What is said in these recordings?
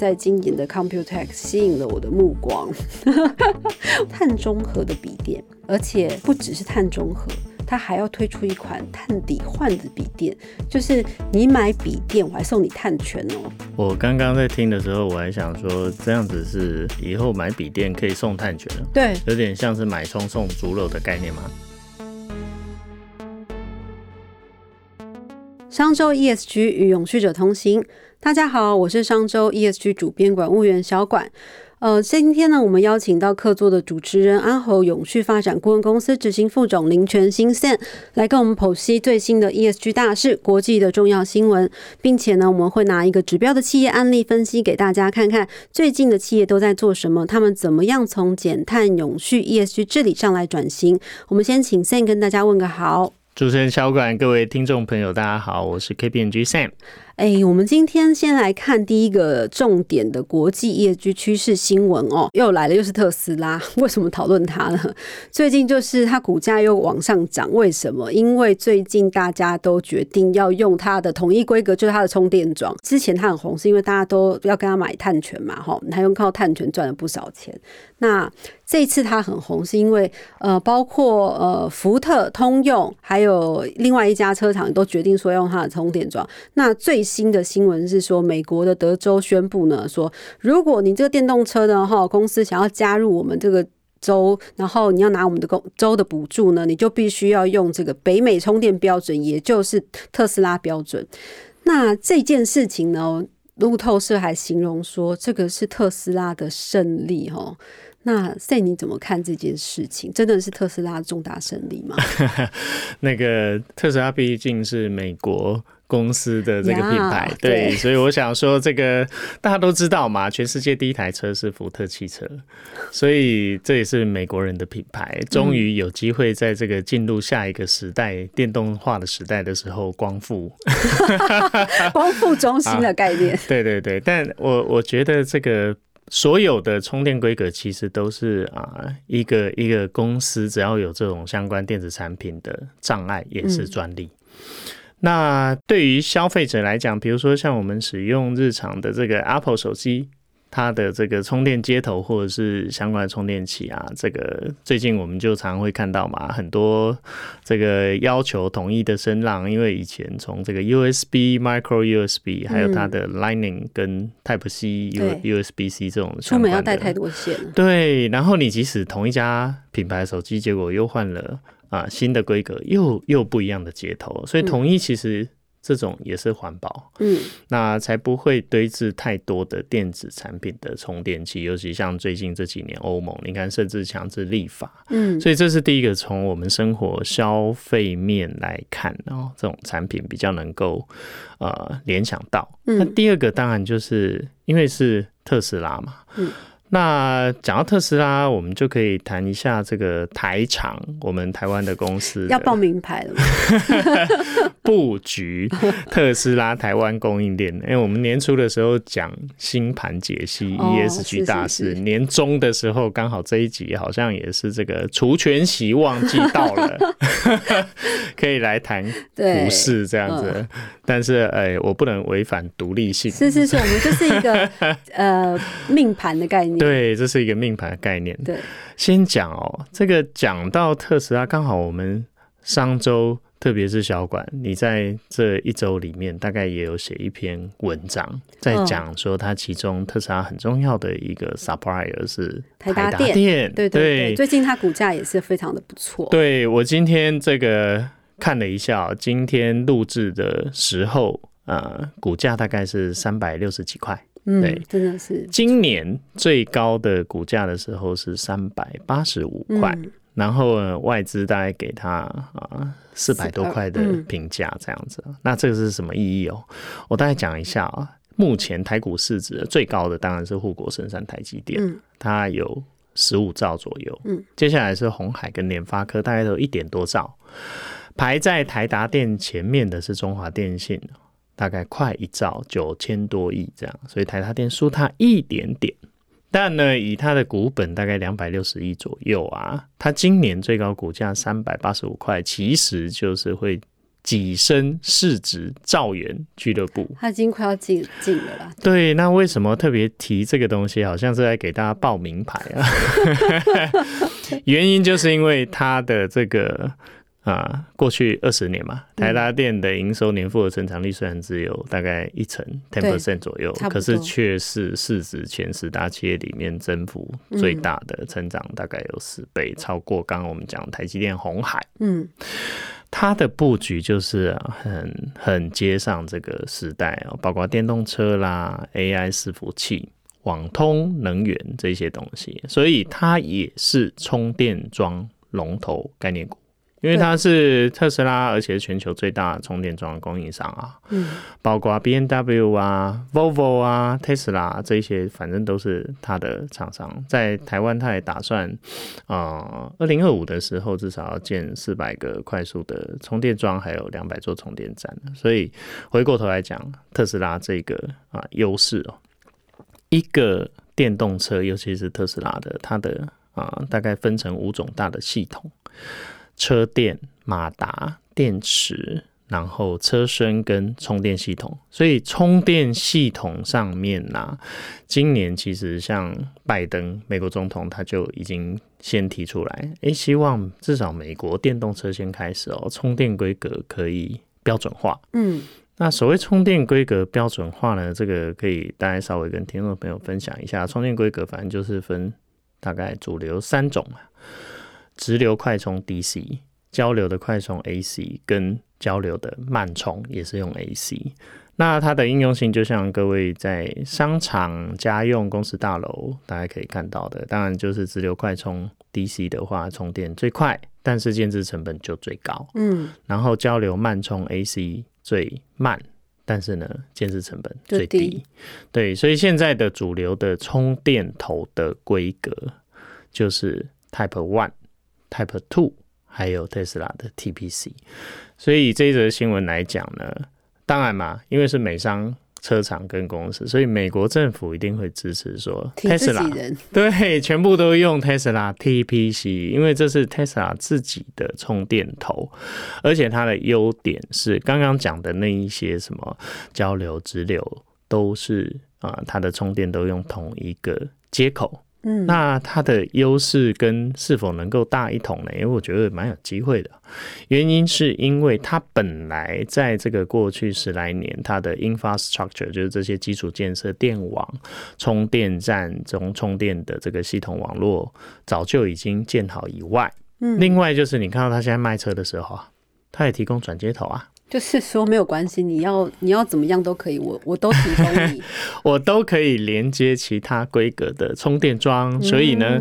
在经营的 Computex 吸引了我的目光，碳中和的笔电，而且不只是碳中和。它还要推出一款碳底换的笔电，就是你买笔电，我还送你碳权哦。我刚刚在听的时候，我还想说，这样子是以后买笔电可以送碳权了。对，有点像是买葱送猪肉的概念吗？商周 ESG 与永续者同行，大家好，我是商周 ESG 主编管务员小管。呃，今天呢，我们邀请到客座的主持人安侯永续发展顾问公司执行副总林全新 Sam 来跟我们剖析最新的 ESG 大事、国际的重要新闻，并且呢，我们会拿一个指标的企业案例分析给大家看看，最近的企业都在做什么，他们怎么样从减碳、永续、ESG 治理上来转型。我们先请 Sam 跟大家问个好。主持人小管，各位听众朋友，大家好，我是 KPMG Sam。哎，我们今天先来看第一个重点的国际业绩趋势新闻哦，又来了，又是特斯拉。为什么讨论它呢？最近就是它股价又往上涨，为什么？因为最近大家都决定要用它的统一规格，就是它的充电桩。之前它很红，是因为大家都要跟它买碳权嘛，哈，它用靠碳权赚了不少钱。那这次它很红，是因为呃，包括呃福特、通用，还有另外一家车厂都决定说要用它的充电桩。那最新的新闻是说，美国的德州宣布呢，说如果你这个电动车的哈公司想要加入我们这个州，然后你要拿我们的公州的补助呢，你就必须要用这个北美充电标准，也就是特斯拉标准。那这件事情呢，路透社还形容说，这个是特斯拉的胜利哈。那赛你怎么看这件事情？真的是特斯拉的重大胜利吗？那个特斯拉毕竟是美国。公司的这个品牌，对，所以我想说，这个大家都知道嘛，全世界第一台车是福特汽车，所以这也是美国人的品牌，终于有机会在这个进入下一个时代电动化的时代的时候光复，光复中心的概念。对对对，但我我觉得这个所有的充电规格其实都是啊，一个一个公司只要有这种相关电子产品的障碍，也是专利。那对于消费者来讲，比如说像我们使用日常的这个 Apple 手机，它的这个充电接头或者是相关的充电器啊，这个最近我们就常会看到嘛，很多这个要求统一的声浪，因为以前从这个 USB、Micro USB，还有它的 Lightning 跟 Type C、U USB C 这种，出门要带太多线。对，然后你即使同一家品牌手机，结果又换了。啊，新的规格又又不一样的接头，所以统一其实这种也是环保，嗯，那才不会堆置太多的电子产品的充电器，尤其像最近这几年欧盟，你看甚至强制立法，嗯，所以这是第一个从我们生活消费面来看，哦，这种产品比较能够呃联想到。那第二个当然就是因为是特斯拉嘛，嗯。那讲到特斯拉，我们就可以谈一下这个台厂，我们台湾的公司要报名牌了。布局特斯拉台湾供应链，因为我们年初的时候讲新盘解析 ESG 大事，年终的时候刚好这一集好像也是这个除权息旺季到了，可以来谈股市这样子。但是哎，我不能违反独立性。是是是，我们就是一个 呃命盘的概念。对，这是一个命盘的概念。对，先讲哦，这个讲到特斯拉，刚好我们上周。特别是小管，你在这一周里面大概也有写一篇文章，在讲说它其中特斯拉很重要的一个 supplier 是台达电，对对对，最近它股价也是非常的不错。对我今天这个看了一下，今天录制的时候，呃，股价大概是三百六十几块，嗯，真的是今年最高的股价的时候是三百八十五块。然后外资大概给他啊四百多块的评价这样子，那这个是什么意义哦？我大概讲一下啊。目前台股市值最高的当然是护国神山台积电，它有十五兆左右。嗯，接下来是红海跟联发科，大概都一点多兆。排在台达电前面的是中华电信，大概快一兆九千多亿这样，所以台达电输它一点点。但呢，以它的股本大概两百六十亿左右啊，它今年最高股价三百八十五块，其实就是会跻身市值兆元俱乐部。他已经快要进进了啦。对，那为什么特别提这个东西？好像是在给大家报名牌啊。原因就是因为他的这个。啊，过去二十年嘛，台达电的营收年复合成长率虽然只有大概一成 ten percent 左右，可是却是市值前十大企业里面增幅最大的，成长大概有十倍，超过刚刚我们讲台积电、红海。嗯，它的布局就是很很接上这个时代哦，包括电动车啦、AI 伺服器、网通、能源这些东西，所以它也是充电桩龙头概念股。因为它是特斯拉，而且是全球最大充电桩供应商啊，嗯，包括 B N W 啊、Volvo 啊、特斯拉这些，反正都是它的厂商。在台湾，它也打算啊，二零二五的时候至少要建四百个快速的充电桩，还有两百座充电站。所以回过头来讲，特斯拉这个啊优势哦，一个电动车，尤其是特斯拉的，它的啊大概分成五种大的系统。车电、马达、电池，然后车身跟充电系统。所以充电系统上面呢，今年其实像拜登美国总统他就已经先提出来，诶，希望至少美国电动车先开始哦，充电规格可以标准化。嗯，那所谓充电规格标准化呢，这个可以大家稍微跟听众朋友分享一下。充电规格反正就是分大概主流三种嘛。直流快充 DC，交流的快充 AC，跟交流的慢充也是用 AC。那它的应用性就像各位在商场、家用、公司大楼大家可以看到的，当然就是直流快充 DC 的话，充电最快，但是建制成本就最高。嗯，然后交流慢充 AC 最慢，但是呢，建制成本最低。对，所以现在的主流的充电头的规格就是 Type One。Type Two，还有 Tesla 的 TPC，所以这一则新闻来讲呢，当然嘛，因为是美商车厂跟公司，所以美国政府一定会支持说 Tesla，对，全部都用 Tesla TPC，因为这是 Tesla 自己的充电头，而且它的优点是刚刚讲的那一些什么交流、直流都是啊，它的充电都用同一个接口。嗯，那它的优势跟是否能够大一统呢？因为我觉得蛮有机会的。原因是因为它本来在这个过去十来年，它的 infrastructure 就是这些基础建设、电网、充电站中充电的这个系统网络，早就已经建好以外，嗯，另外就是你看到它现在卖车的时候啊，它也提供转接头啊。就是说没有关系，你要你要怎么样都可以，我我都提供你，我都可以连接其他规格的充电桩，所以呢，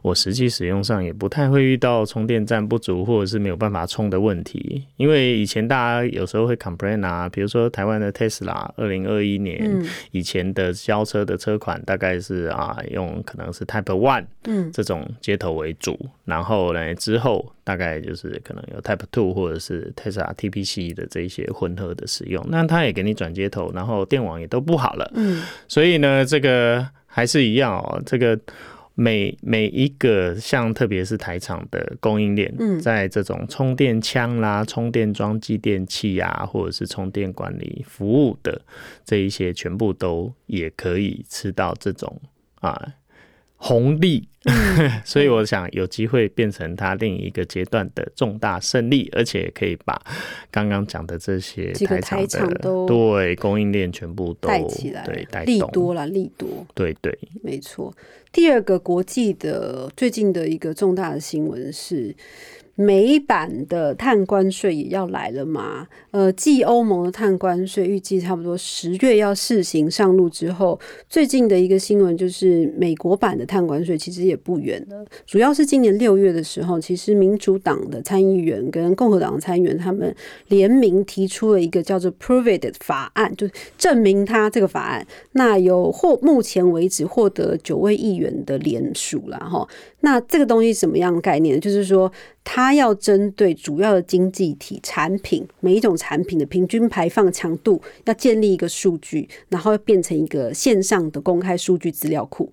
我实际使用上也不太会遇到充电站不足或者是没有办法充的问题。因为以前大家有时候会 complain 啊，比如说台湾的 Tesla，二零二一年以前的交车的车款大概是啊用可能是 Type One 嗯这种接头为主，然后呢之后。大概就是可能有 Type Two 或者是 Tesla TPC 的这一些混合的使用，那它也给你转接头，然后电网也都不好了。嗯，所以呢，这个还是一样哦。这个每每一个像特别是台厂的供应链，在这种充电枪啦、充电桩、继电器啊，或者是充电管理服务的这一些，全部都也可以吃到这种啊。红利，所以我想有机会变成它另一个阶段的重大胜利，而且可以把刚刚讲的这些台厂的对供应链全部都带起来，对，利多了，利多，对对，没错。第二个国际的最近的一个重大的新闻是。美版的碳关税也要来了嘛？呃，继欧盟的碳关税预计差不多十月要试行上路之后，最近的一个新闻就是美国版的碳关税其实也不远了。主要是今年六月的时候，其实民主党的参议员跟共和党的参议员他们联名提出了一个叫做 “Prove It” 法案，就证明他这个法案。那有获目前为止获得九位议员的联署了哈。那这个东西什么样的概念？就是说。它要针对主要的经济体产品，每一种产品的平均排放强度，要建立一个数据，然后变成一个线上的公开数据资料库。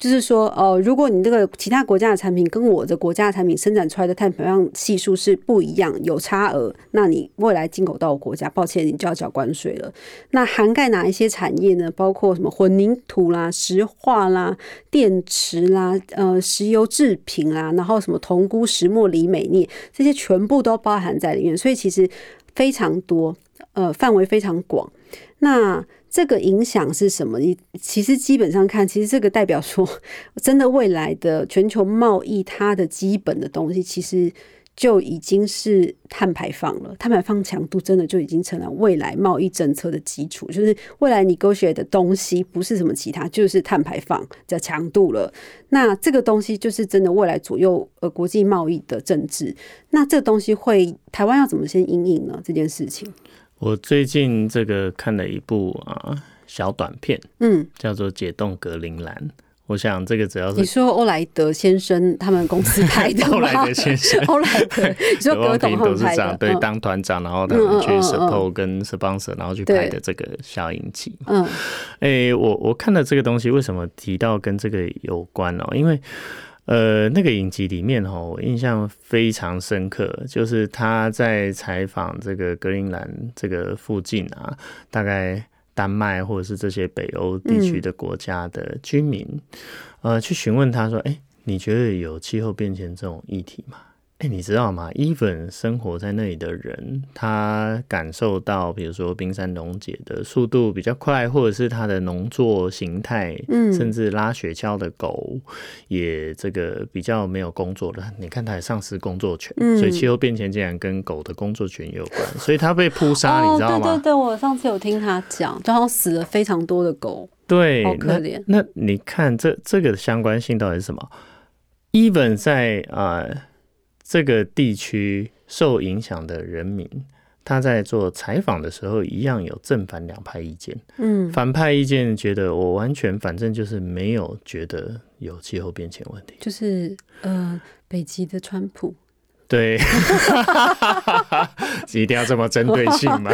就是说，哦，如果你这个其他国家的产品跟我的国家的产品生产出来的碳排放系数是不一样，有差额，那你未来进口到我国家，抱歉，你就要缴关税了。那涵盖哪一些产业呢？包括什么混凝土啦、石化啦、电池啦、呃，石油制品啦，然后什么铜钴、石墨、锂、镁、镍，这些全部都包含在里面。所以其实非常多，呃，范围非常广。那这个影响是什么？你其实基本上看，其实这个代表说，真的未来的全球贸易，它的基本的东西，其实就已经是碳排放了。碳排放强度真的就已经成了未来贸易政策的基础。就是未来你勾选的东西，不是什么其他，就是碳排放的强度了。那这个东西就是真的未来左右呃国际贸易的政治。那这东西会台湾要怎么先应应呢？这件事情？我最近这个看了一部啊小短片，嗯，叫做《解冻格陵兰》。我想这个只要是你说欧莱德先生他们公司拍的 欧莱德先生，欧莱德，你说格董董事长对当团长，然后他们去 support 跟 sponsor，然后去拍的这个小影集。嗯，哎，我我看了这个东西，为什么提到跟这个有关哦？因为呃，那个影集里面哈，我印象非常深刻，就是他在采访这个格陵兰这个附近啊，大概丹麦或者是这些北欧地区的国家的居民，呃，去询问他说：“哎，你觉得有气候变迁这种议题吗？”哎，你知道吗？even 生活在那里的人，他感受到，比如说冰山溶解的速度比较快，或者是它的农作形态，嗯，甚至拉雪橇的狗也这个比较没有工作了。你看，它也丧失工作权，所以气候变迁竟然跟狗的工作权有关，所以它被扑杀，你知道吗？对对对，我上次有听他讲，就好死了非常多的狗，对，好可怜。那你看这这个相关性到底是什么？even 在啊。这个地区受影响的人民，他在做采访的时候，一样有正反两派意见。嗯，反派意见觉得我完全反正就是没有觉得有气候变迁问题，就是呃，北极的川普。对，一定要这么针对性吗？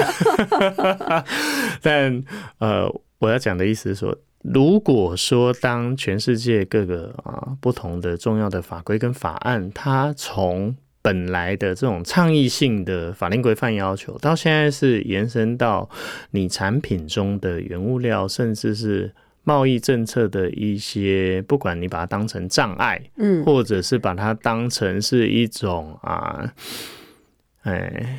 但呃，我要讲的意思是说。如果说当全世界各个啊不同的重要的法规跟法案，它从本来的这种倡议性的法令规范要求，到现在是延伸到你产品中的原物料，甚至是贸易政策的一些，不管你把它当成障碍，嗯，或者是把它当成是一种啊，哎。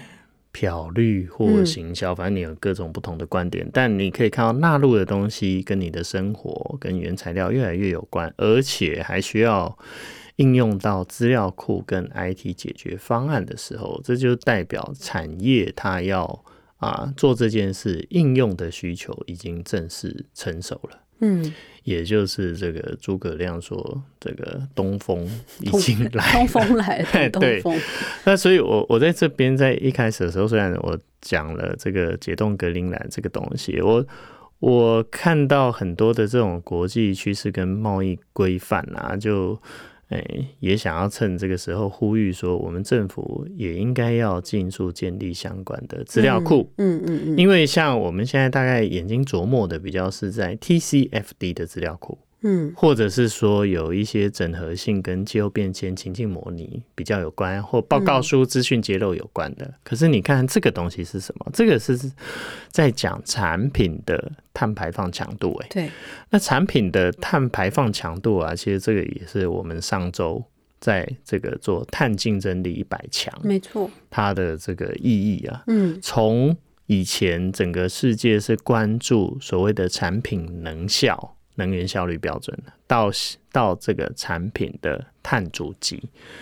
漂绿或行销，反正你有各种不同的观点，但你可以看到纳入的东西跟你的生活跟原材料越来越有关，而且还需要应用到资料库跟 IT 解决方案的时候，这就代表产业它要啊做这件事应用的需求已经正式成熟了。嗯，也就是这个诸葛亮说，这个东风已经来，东风来了，对。那所以，我我在这边在一开始的时候，虽然我讲了这个解冻格陵兰这个东西，我我看到很多的这种国际趋势跟贸易规范啊，就。哎，也想要趁这个时候呼吁说，我们政府也应该要尽速建立相关的资料库。嗯嗯嗯，因为像我们现在大概眼睛琢磨的比较是在 TCFD 的资料库。嗯，或者是说有一些整合性跟气候变迁情境模拟比较有关，或报告书资讯揭露有关的。可是你看这个东西是什么？这个是在讲产品的碳排放强度。哎，对，那产品的碳排放强度啊，其实这个也是我们上周在这个做碳竞争力一百强，没错，它的这个意义啊，嗯，从以前整个世界是关注所谓的产品能效。能源效率标准到到这个产品的碳足迹，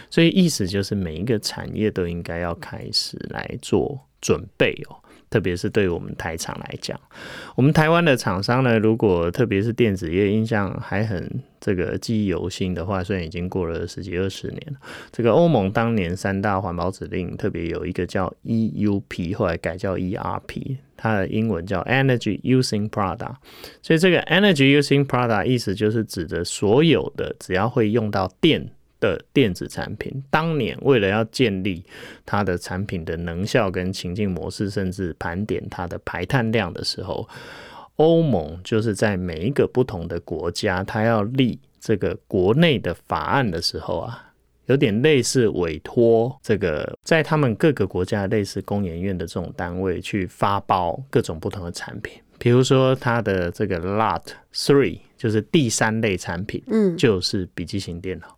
所以意思就是每一个产业都应该要开始来做准备哦。特别是对我们台厂来讲，我们台湾的厂商呢，如果特别是电子业，印象还很这个记忆犹新的话，虽然已经过了十几二十年这个欧盟当年三大环保指令，特别有一个叫 EUP，后来改叫 ERP，它的英文叫 Energy Using Product。所以这个 Energy Using Product 意思就是指的所有的只要会用到电。的电子产品，当年为了要建立它的产品的能效跟情境模式，甚至盘点它的排碳量的时候，欧盟就是在每一个不同的国家，它要立这个国内的法案的时候啊，有点类似委托这个在他们各个国家类似工研院的这种单位去发包各种不同的产品，比如说它的这个 Lot Three 就是第三类产品，嗯，就是笔记型电脑。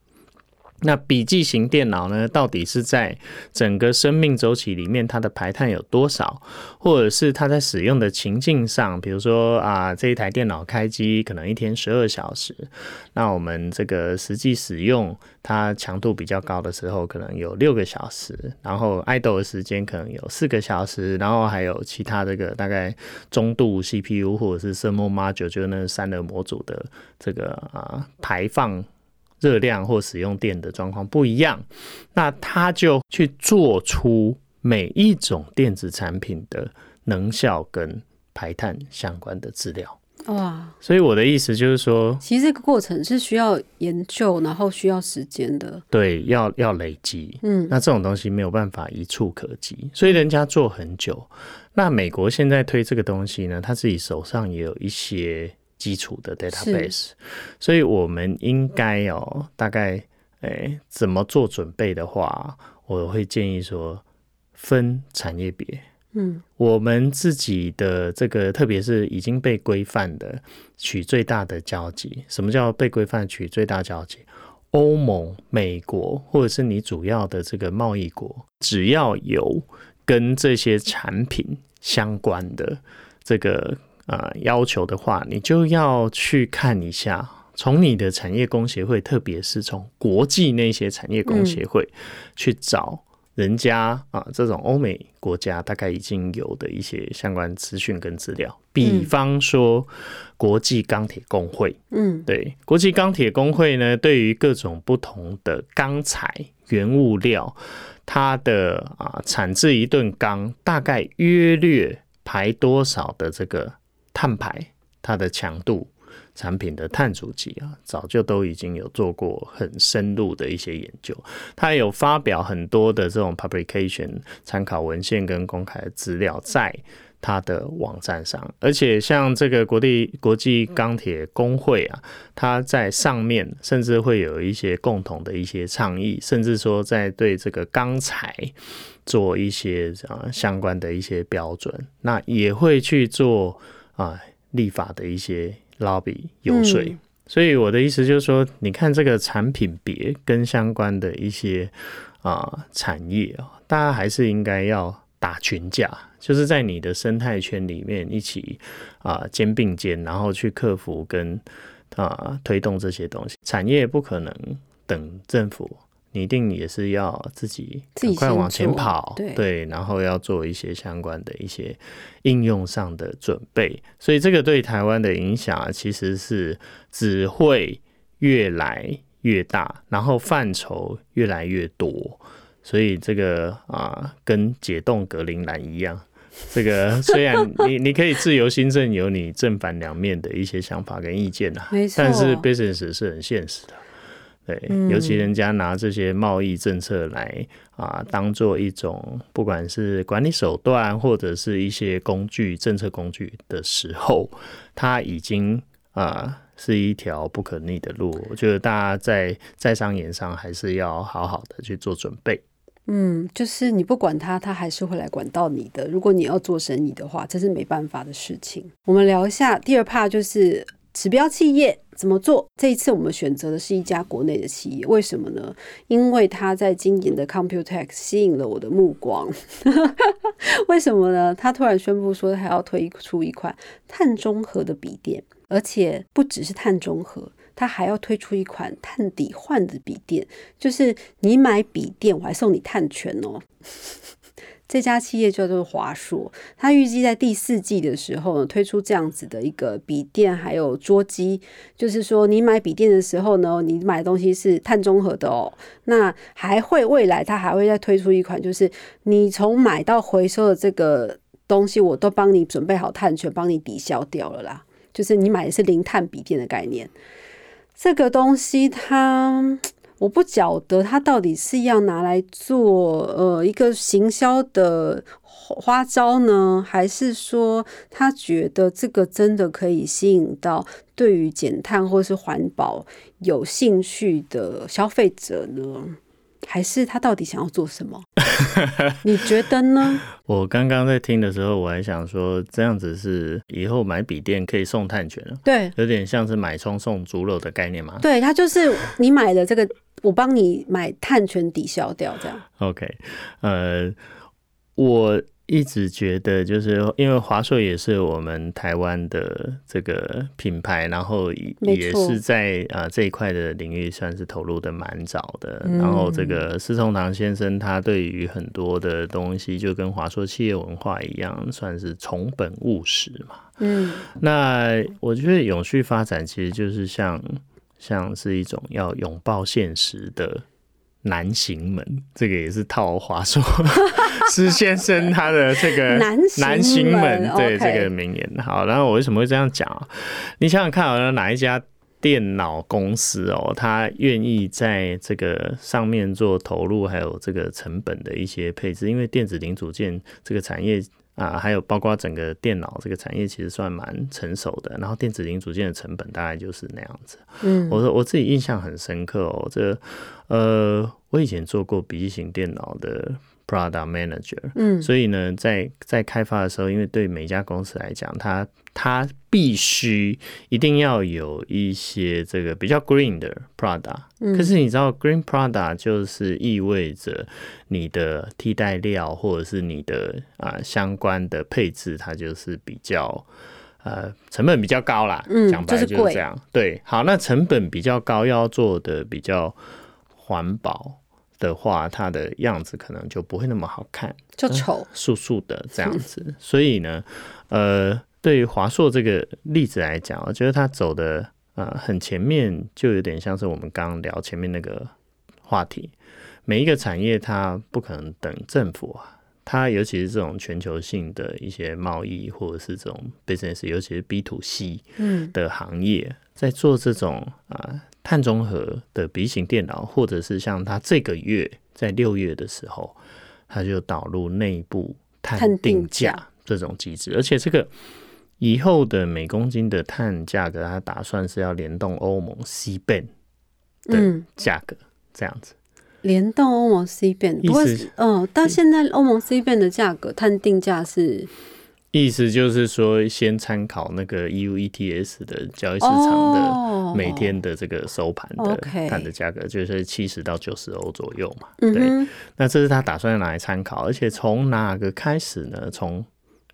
那笔记型电脑呢？到底是在整个生命周期里面，它的排碳有多少？或者是它在使用的情境上，比如说啊，这一台电脑开机可能一天十二小时，那我们这个实际使用它强度比较高的时候，可能有六个小时，然后爱豆的时间可能有四个小时，然后还有其他这个大概中度 CPU 或者是深墨 Maja 就那散热模组的这个啊排放。热量或使用电的状况不一样，那他就去做出每一种电子产品的能效跟排碳相关的资料。哇！所以我的意思就是说，其实这个过程是需要研究，然后需要时间的。对，要要累积。嗯，那这种东西没有办法一触可及，所以人家做很久。那美国现在推这个东西呢，他自己手上也有一些。基础的 database，所以我们应该哦，大概诶怎么做准备的话，我会建议说分产业别。嗯，我们自己的这个，特别是已经被规范的，取最大的交集。什么叫被规范取最大交集？欧盟、美国，或者是你主要的这个贸易国，只要有跟这些产品相关的这个。啊，要求的话，你就要去看一下，从你的产业工协会，特别是从国际那些产业工协会去找人家啊，这种欧美国家大概已经有的一些相关资讯跟资料，比方说国际钢铁工会，嗯，对，国际钢铁工会呢，对于各种不同的钢材原物料，它的啊产制一吨钢大概约略排多少的这个。碳排它的强度，产品的碳足迹啊，早就都已经有做过很深入的一些研究。它有发表很多的这种 publication 参考文献跟公开的资料在它的网站上。而且像这个国际国际钢铁工会啊，它在上面甚至会有一些共同的一些倡议，甚至说在对这个钢材做一些啊相关的一些标准，那也会去做。啊，立法的一些 lobby 游说，所以我的意思就是说，你看这个产品别跟相关的一些啊产业啊，大家还是应该要打群架，就是在你的生态圈里面一起啊肩并肩，然后去克服跟啊推动这些东西。产业不可能等政府。你一定也是要自己赶快往前跑，对，然后要做一些相关的一些应用上的准备，所以这个对台湾的影响其实是只会越来越大，然后范畴越来越多，所以这个啊，跟解冻格陵兰一样，这个虽然你你可以自由新政有你正反两面的一些想法跟意见呐，但是 business 是很现实的。对，尤其人家拿这些贸易政策来啊，当做一种不管是管理手段或者是一些工具、政策工具的时候，它已经啊是一条不可逆的路。我觉得大家在在商言商还是要好好的去做准备。嗯，就是你不管他，他还是会来管到你的。如果你要做生意的话，这是没办法的事情。我们聊一下第二 part，就是。指标企业怎么做？这一次我们选择的是一家国内的企业，为什么呢？因为他在今年的 Computex 吸引了我的目光。为什么呢？他突然宣布说，还要推出一款碳中和的笔电，而且不只是碳中和，他还要推出一款碳抵换的笔电，就是你买笔电，我还送你碳权哦。这家企业叫做华硕，它预计在第四季的时候呢推出这样子的一个笔电，还有桌机。就是说，你买笔电的时候呢，你买的东西是碳中和的哦。那还会未来它还会再推出一款，就是你从买到回收的这个东西，我都帮你准备好碳权，帮你抵消掉了啦。就是你买的是零碳笔电的概念。这个东西它。我不晓得他到底是要拿来做呃一个行销的花招呢，还是说他觉得这个真的可以吸引到对于减碳或是环保有兴趣的消费者呢？还是他到底想要做什么？你觉得呢？我刚刚在听的时候，我还想说，这样子是以后买笔电可以送碳权了。对，有点像是买葱送猪肉的概念嘛。对，它就是你买的这个，我帮你买碳权抵消掉，这样。OK，呃，我。一直觉得，就是因为华硕也是我们台湾的这个品牌，然后也是在啊这一块的领域算是投入的蛮早的。然后这个施崇堂先生，他对于很多的东西就跟华硕企业文化一样，算是从本务实嘛。嗯，那我觉得永续发展其实就是像像是一种要拥抱现实的。南行门，这个也是套话说 施先生他的这个 南行门，对这个名言。好，然后我为什么会这样讲啊？你想想看，好像哪一家电脑公司哦，他愿意在这个上面做投入，还有这个成本的一些配置？因为电子零组件这个产业。啊，还有包括整个电脑这个产业，其实算蛮成熟的。然后电子零组件的成本大概就是那样子。嗯，我说我自己印象很深刻哦，这呃，我以前做过笔记型电脑的。Product Manager，嗯，所以呢，在在开发的时候，因为对每家公司来讲，它它必须一定要有一些这个比较 Green 的 Product，可是你知道 Green Product 就是意味着你的替代料或者是你的啊相关的配置，它就是比较呃成本比较高啦，嗯，讲白就是这样。对，好，那成本比较高，要做的比较环保。的话，它的样子可能就不会那么好看，就丑素素的这样子。所以呢，呃，对于华硕这个例子来讲，我觉得它走的啊很前面，就有点像是我们刚刚聊前面那个话题。每一个产业它不可能等政府啊，它尤其是这种全球性的一些贸易或者是这种 business，尤其是 B to C 嗯的行业，在做这种啊。碳中和的笔型电脑，或者是像它这个月在六月的时候，它就导入内部碳定价这种机制，而且这个以后的每公斤的碳价格，它打算是要联动欧盟 C 变的价格，这样子。联动欧盟 C 变，不过嗯，到现在欧盟 C 变的价格碳定价是。意思就是说，先参考那个 EU ETS 的交易市场的每天的这个收盘的看的价格，就是七十到九十欧左右嘛。对，那这是他打算拿来参考，而且从哪个开始呢？从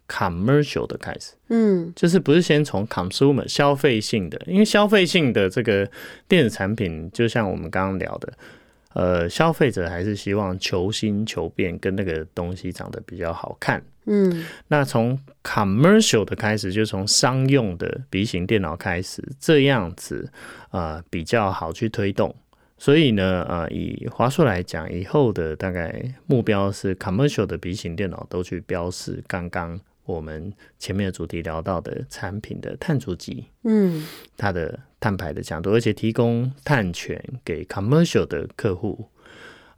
commercial 的开始，嗯，就是不是先从 consumer 消费性的，因为消费性的这个电子产品，就像我们刚刚聊的。呃，消费者还是希望求新求变，跟那个东西长得比较好看。嗯，那从 commercial 的开始，就从商用的笔型电脑开始，这样子啊比较好去推动。所以呢，呃，以华硕来讲，以后的大概目标是 commercial 的笔型电脑都去标示刚刚。我们前面的主题聊到的产品的碳足迹，嗯，它的碳排的强度，而且提供碳权给 commercial 的客户，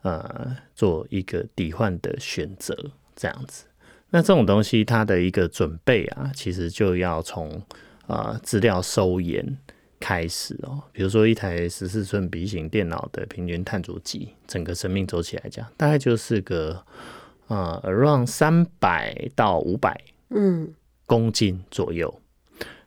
呃，做一个抵换的选择，这样子。那这种东西它的一个准备啊，其实就要从啊资料收研开始哦。比如说一台十四寸笔型电脑的平均碳足迹，整个生命周期来讲，大概就是个呃 around 三百到五百。嗯，公斤左右。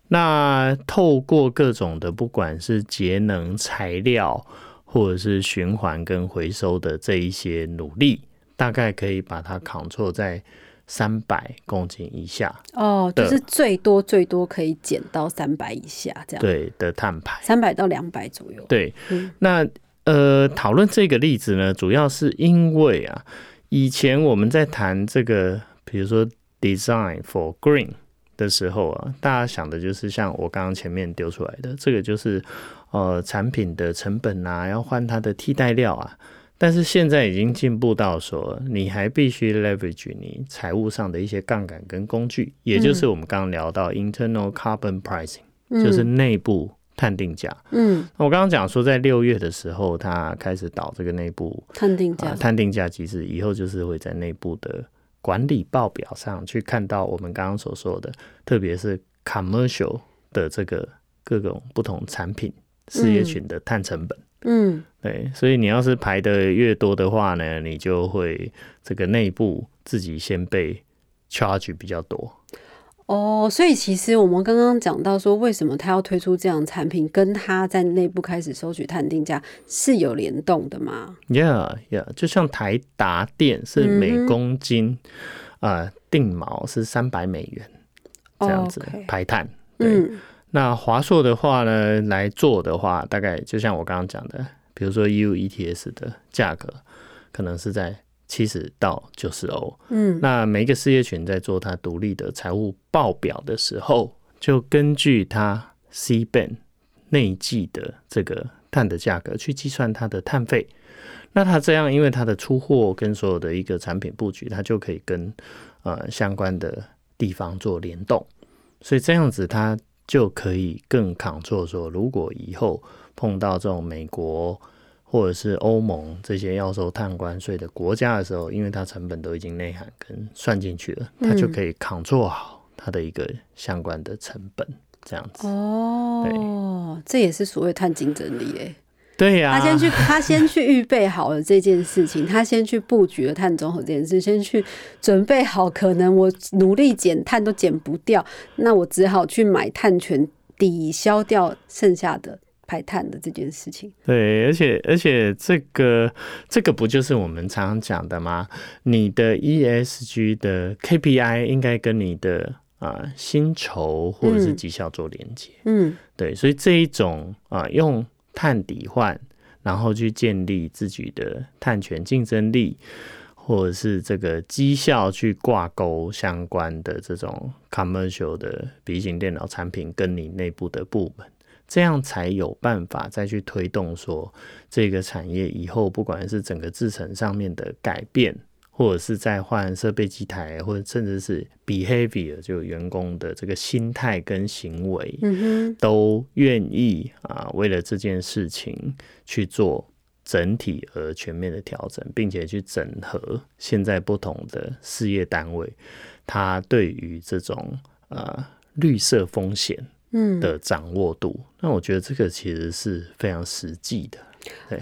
那透过各种的，不管是节能材料，或者是循环跟回收的这一些努力，大概可以把它扛错在三百公斤以下。哦，就是最多最多可以减到三百以下这样。对的碳排，三百到两百左右。对，那呃，讨论这个例子呢，主要是因为啊，以前我们在谈这个，比如说。Design for green 的时候啊，大家想的就是像我刚刚前面丢出来的，这个就是呃产品的成本啊，要换它的替代料啊。但是现在已经进步到说，你还必须 leverage 你财务上的一些杠杆跟工具，也就是我们刚刚聊到 internal carbon pricing，就是内部碳定价。嗯，我刚刚讲说，在六月的时候，它开始导这个内部碳定价，碳定价机制以后就是会在内部的管理报表上去看到我们刚刚所说的，特别是 commercial 的这个各种不同产品事业群的碳成本。嗯，对，所以你要是排的越多的话呢，你就会这个内部自己先被 charge 比较多。哦，所以其实我们刚刚讲到说，为什么他要推出这样产品，跟他在内部开始收取碳定价是有联动的吗？Yeah，Yeah，就像台达电是每公斤啊定毛是三百美元这样子排碳。嗯，那华硕的话呢来做的话，大概就像我刚刚讲的，比如说 EU ETS 的价格可能是在。七十到九十欧，嗯，那每一个事业群在做它独立的财务报表的时候，就根据它 C b a n 内计的这个碳的价格去计算它的碳费。那它这样，因为它的出货跟所有的一个产品布局，它就可以跟呃相关的地方做联动，所以这样子它就可以更抗做说，如果以后碰到这种美国。或者是欧盟这些要收碳关税的国家的时候，因为它成本都已经内涵跟算进去了，它就可以扛住好它的一个相关的成本，这样子。哦，这也是所谓碳竞争力诶。对呀，他先去，他先去预备好了这件事情，他先去布局了碳中和这件事，先去准备好，可能我努力减碳都减不掉，那我只好去买碳权抵消掉剩下的。排碳的这件事情，对，而且而且这个这个不就是我们常常讲的吗？你的 ESG 的 KPI 应该跟你的啊薪酬或者是绩效做连接，嗯，对，所以这一种啊用碳抵换，然后去建立自己的碳权竞争力，或者是这个绩效去挂钩相关的这种 commercial 的笔型电脑产品，跟你内部的部门。这样才有办法再去推动说这个产业以后不管是整个制程上面的改变，或者是在换设备机台，或者甚至是 behavior 就员工的这个心态跟行为，嗯都愿意啊为了这件事情去做整体而全面的调整，并且去整合现在不同的事业单位，他对于这种呃绿色风险。嗯的掌握度，那我觉得这个其实是非常实际的。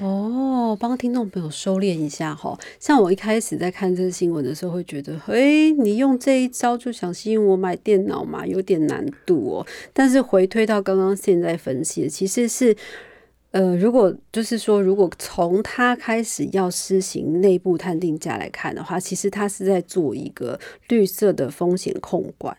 哦，帮听众朋友收敛一下哈。像我一开始在看这个新闻的时候，会觉得，哎，你用这一招就想吸引我买电脑嘛，有点难度哦。但是回推到刚刚现在分析，其实是，呃，如果就是说，如果从他开始要施行内部探定价来看的话，其实他是在做一个绿色的风险控管。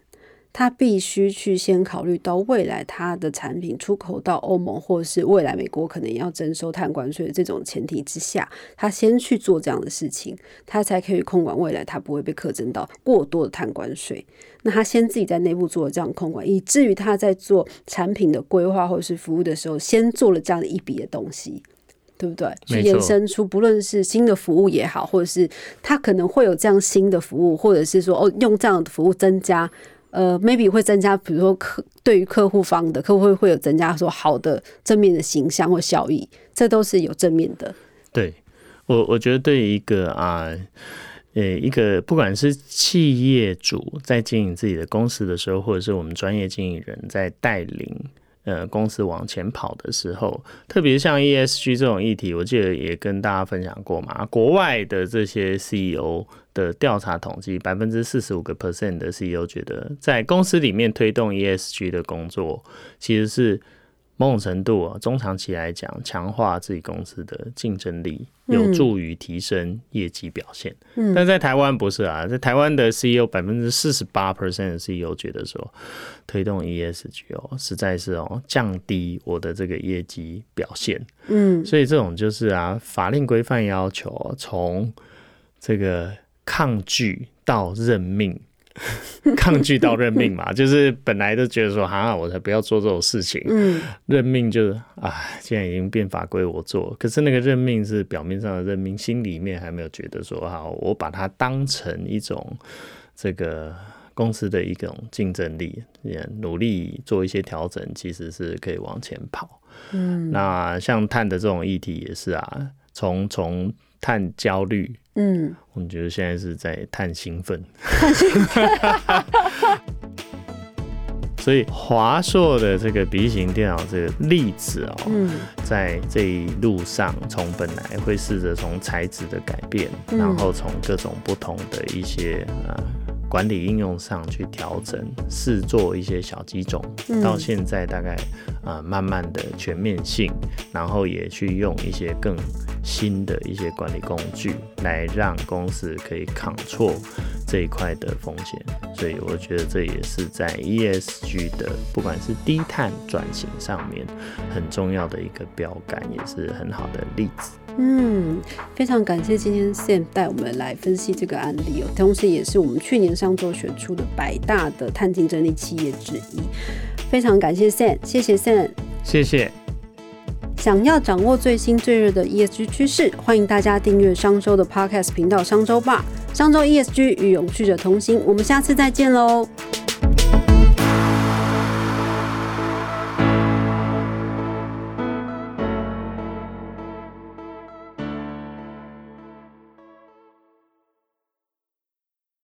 他必须去先考虑到未来他的产品出口到欧盟，或者是未来美国可能要征收碳关税的这种前提之下，他先去做这样的事情，他才可以控管未来他不会被课征到过多的碳关税。那他先自己在内部做了这样控管，以至于他在做产品的规划或者是服务的时候，先做了这样的一笔的东西，对不对？去延伸出不论是新的服务也好，或者是他可能会有这样新的服务，或者是说哦用这样的服务增加。呃，maybe 会增加，比如说客对于客户方的客户会会有增加说好的正面的形象或效益，这都是有正面的。对我，我觉得对于一个啊，呃，一个不管是企业主在经营自己的公司的时候，或者是我们专业经营人在带领。呃，公司往前跑的时候，特别像 ESG 这种议题，我记得也跟大家分享过嘛。国外的这些 CEO 的调查统计，百分之四十五个 percent 的 CEO 觉得，在公司里面推动 ESG 的工作，其实是。某种程度啊，中长期来讲，强化自己公司的竞争力，有助于提升业绩表现。嗯，但在台湾不是啊，在台湾的 CEO 百分之四十八 percent 的 CEO 觉得说，推动 ESG 哦，实在是哦，降低我的这个业绩表现。嗯，所以这种就是啊，法令规范要求从这个抗拒到认命。抗拒到认命嘛，就是本来都觉得说，啊，我才不要做这种事情。嗯，认命就是啊，现在已经变法规我做，可是那个认命是表面上的认命，心里面还没有觉得说，好，我把它当成一种这个公司的一种竞争力，也努力做一些调整，其实是可以往前跑。嗯，那像碳的这种议题也是啊，从从碳焦虑，嗯，我们觉得现在是在探兴奋。所以华硕的这个笔型电脑这个例子哦，在这一路上，从本来会试着从材质的改变，然后从各种不同的一些啊。管理应用上去调整，试做一些小机种，到现在大概啊慢慢的全面性，然后也去用一些更新的一些管理工具，来让公司可以抗挫这一块的风险。所以我觉得这也是在 ESG 的不管是低碳转型上面很重要的一个标杆，也是很好的例子。嗯，非常感谢今天 Sam 带我们来分析这个案例哦，同时也是我们去年上周选出的百大的碳竞争力企业之一。非常感谢 Sam，谢谢 Sam，谢谢。想要掌握最新最热的 ESG 趋势，欢迎大家订阅商周的 Podcast 频道商周吧。商周 ESG 与永续者同行，我们下次再见喽。